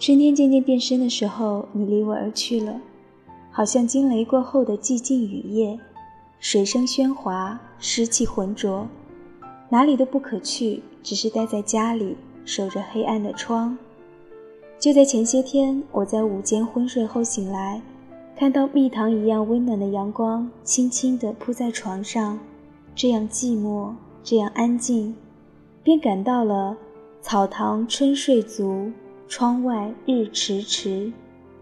春天渐渐变深的时候，你离我而去了，好像惊雷过后的寂静雨夜，水声喧哗，湿气浑浊，哪里都不可去，只是待在家里，守着黑暗的窗。就在前些天，我在午间昏睡后醒来，看到蜜糖一样温暖的阳光轻轻地铺在床上，这样寂寞，这样安静，便感到了“草堂春睡足”。窗外日迟迟，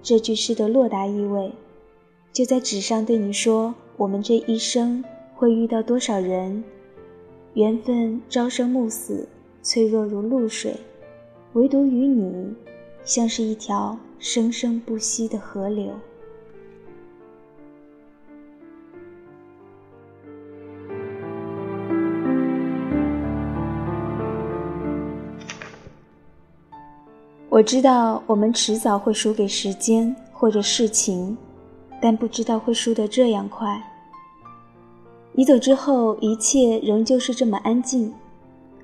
这句诗的落达意味，就在纸上对你说：我们这一生会遇到多少人，缘分朝生暮死，脆弱如露水，唯独与你，像是一条生生不息的河流。我知道我们迟早会输给时间或者事情，但不知道会输得这样快。你走之后，一切仍旧是这么安静。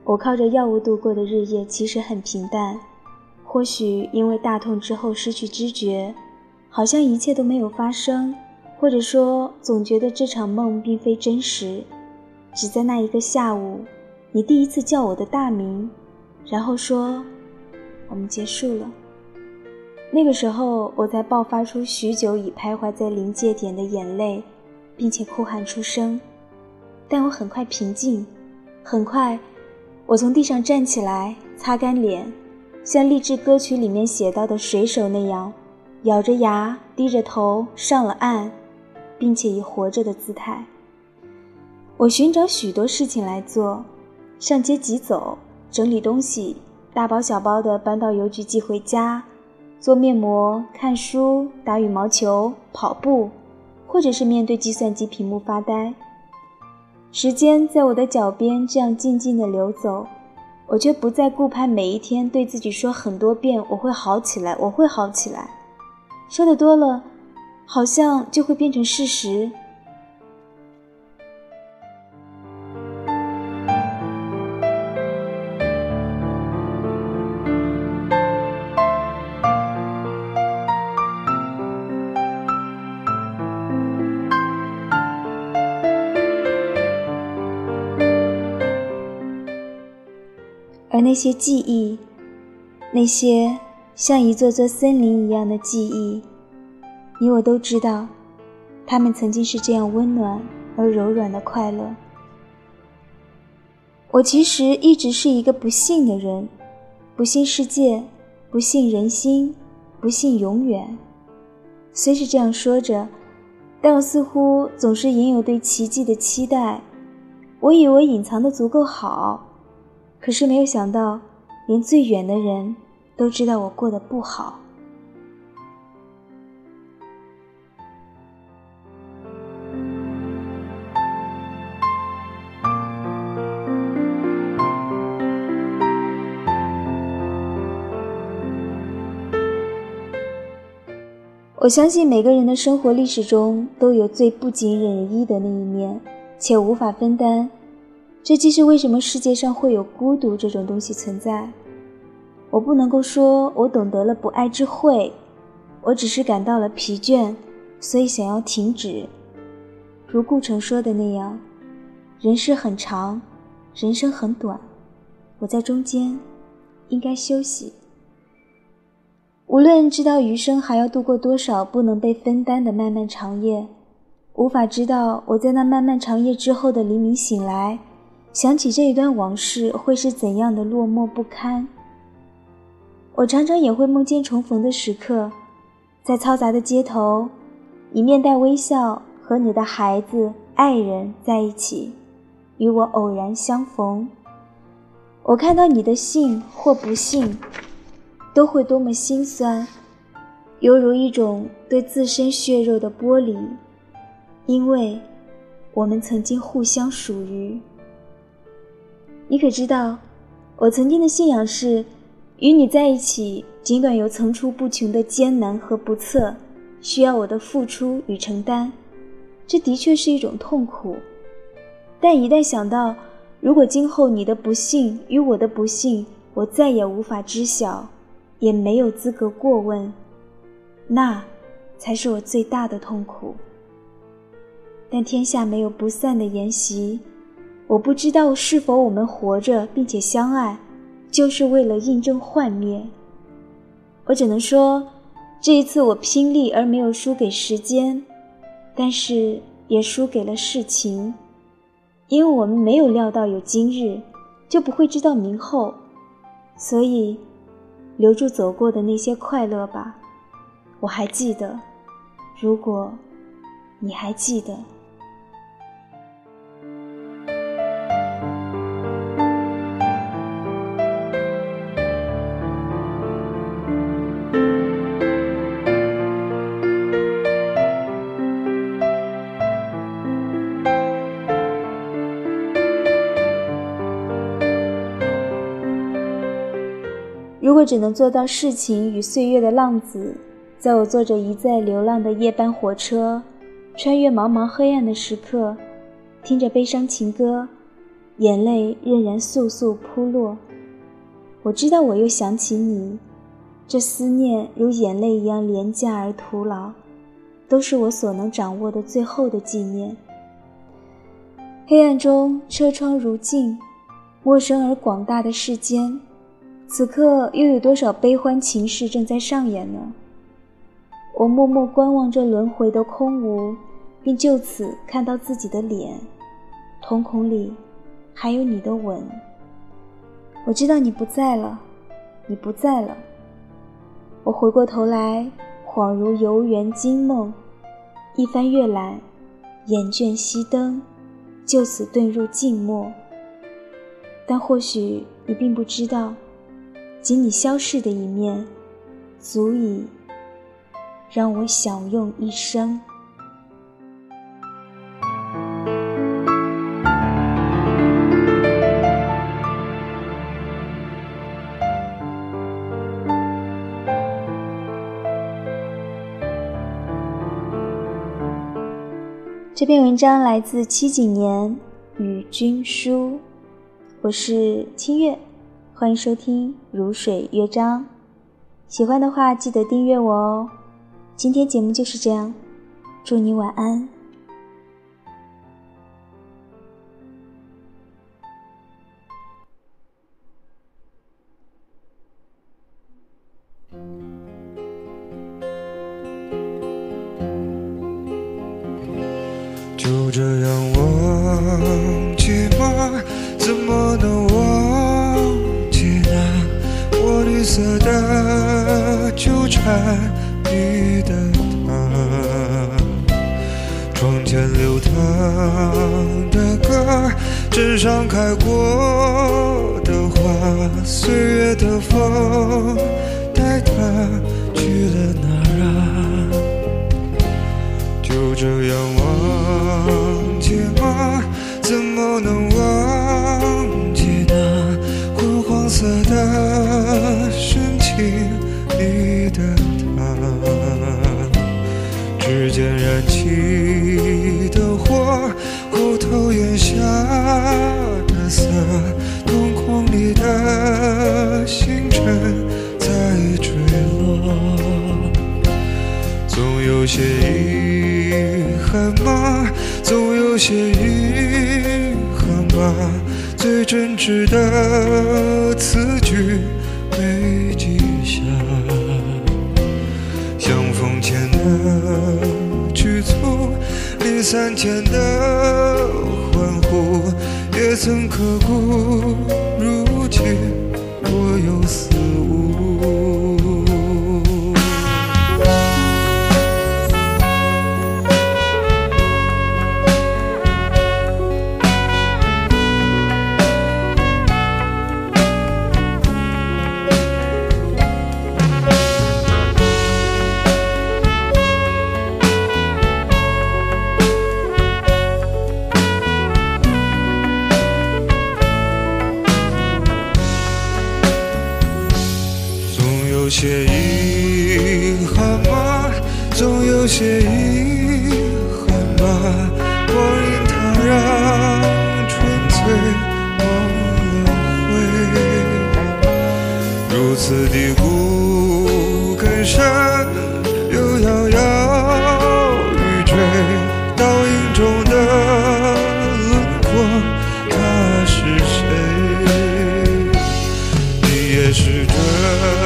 我靠着药物度过的日夜其实很平淡，或许因为大痛之后失去知觉，好像一切都没有发生，或者说总觉得这场梦并非真实。只在那一个下午，你第一次叫我的大名，然后说。我们结束了。那个时候，我才爆发出许久已徘徊在临界点的眼泪，并且哭喊出声。但我很快平静，很快，我从地上站起来，擦干脸，像励志歌曲里面写到的水手那样，咬着牙，低着头上了岸，并且以活着的姿态。我寻找许多事情来做，上街急走，整理东西。大包小包的搬到邮局寄回家，做面膜、看书、打羽毛球、跑步，或者是面对计算机屏幕发呆。时间在我的脚边这样静静的流走，我却不再顾盼每一天对自己说很多遍“我会好起来，我会好起来”，说的多了，好像就会变成事实。而那些记忆，那些像一座座森林一样的记忆，你我都知道，他们曾经是这样温暖而柔软的快乐。我其实一直是一个不幸的人，不信世界，不信人心，不信永远。虽是这样说着，但我似乎总是隐有对奇迹的期待。我以为隐藏的足够好。可是没有想到，连最远的人都知道我过得不好。我相信每个人的生活历史中都有最不尽人意的那一面，且无法分担。这既是为什么世界上会有孤独这种东西存在。我不能够说我懂得了不爱之慧，我只是感到了疲倦，所以想要停止。如顾城说的那样，人世很长，人生很短，我在中间，应该休息。无论知道余生还要度过多少不能被分担的漫漫长夜，无法知道我在那漫漫长夜之后的黎明醒来。想起这一段往事，会是怎样的落寞不堪？我常常也会梦见重逢的时刻，在嘈杂的街头，你面带微笑和你的孩子、爱人在一起，与我偶然相逢。我看到你的幸或不幸，都会多么心酸，犹如一种对自身血肉的剥离，因为我们曾经互相属于。你可知道，我曾经的信仰是，与你在一起，尽管有层出不穷的艰难和不测，需要我的付出与承担，这的确是一种痛苦。但一旦想到，如果今后你的不幸与我的不幸，我再也无法知晓，也没有资格过问，那才是我最大的痛苦。但天下没有不散的筵席，我不知道是否我们活着并且相爱，就是为了印证幻灭。我只能说，这一次我拼力而没有输给时间，但是也输给了事情，因为我们没有料到有今日，就不会知道明后，所以。留住走过的那些快乐吧，我还记得。如果你还记得。如果只能做到世情与岁月的浪子，在我坐着一再流浪的夜班火车，穿越茫茫黑暗的时刻，听着悲伤情歌，眼泪仍然簌簌扑落。我知道我又想起你，这思念如眼泪一样廉价而徒劳，都是我所能掌握的最后的纪念。黑暗中，车窗如镜，陌生而广大的世间。此刻又有多少悲欢情事正在上演呢？我默默观望着轮回的空无，并就此看到自己的脸，瞳孔里还有你的吻。我知道你不在了，你不在了。我回过头来，恍如游园惊梦，一番阅览，眼倦熄灯，就此遁入静默。但或许你并不知道。仅你消逝的一面，足以让我享用一生。这篇文章来自七几年与君书，我是清月。欢迎收听《如水乐章》，喜欢的话记得订阅我哦。今天节目就是这样，祝你晚安。纠缠你的他，窗前流淌的歌，枕上开过的花，岁月的风带他去了哪啊？就这样忘记吗？怎么能忘有些遗憾吗？总有些遗憾吗？最真挚的词句没记下，相逢前的。离散前的欢呼，也曾刻骨。如今若有似值得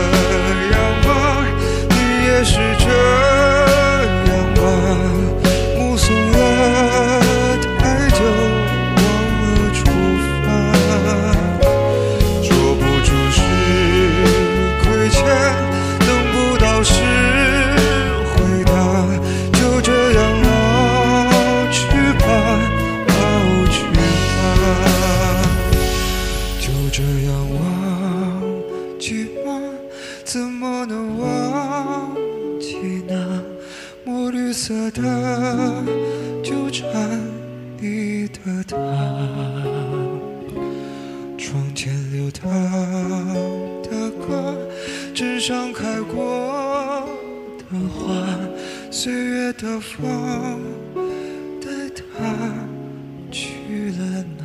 窗前流淌的歌，纸上开过的花，岁月的风带它去了。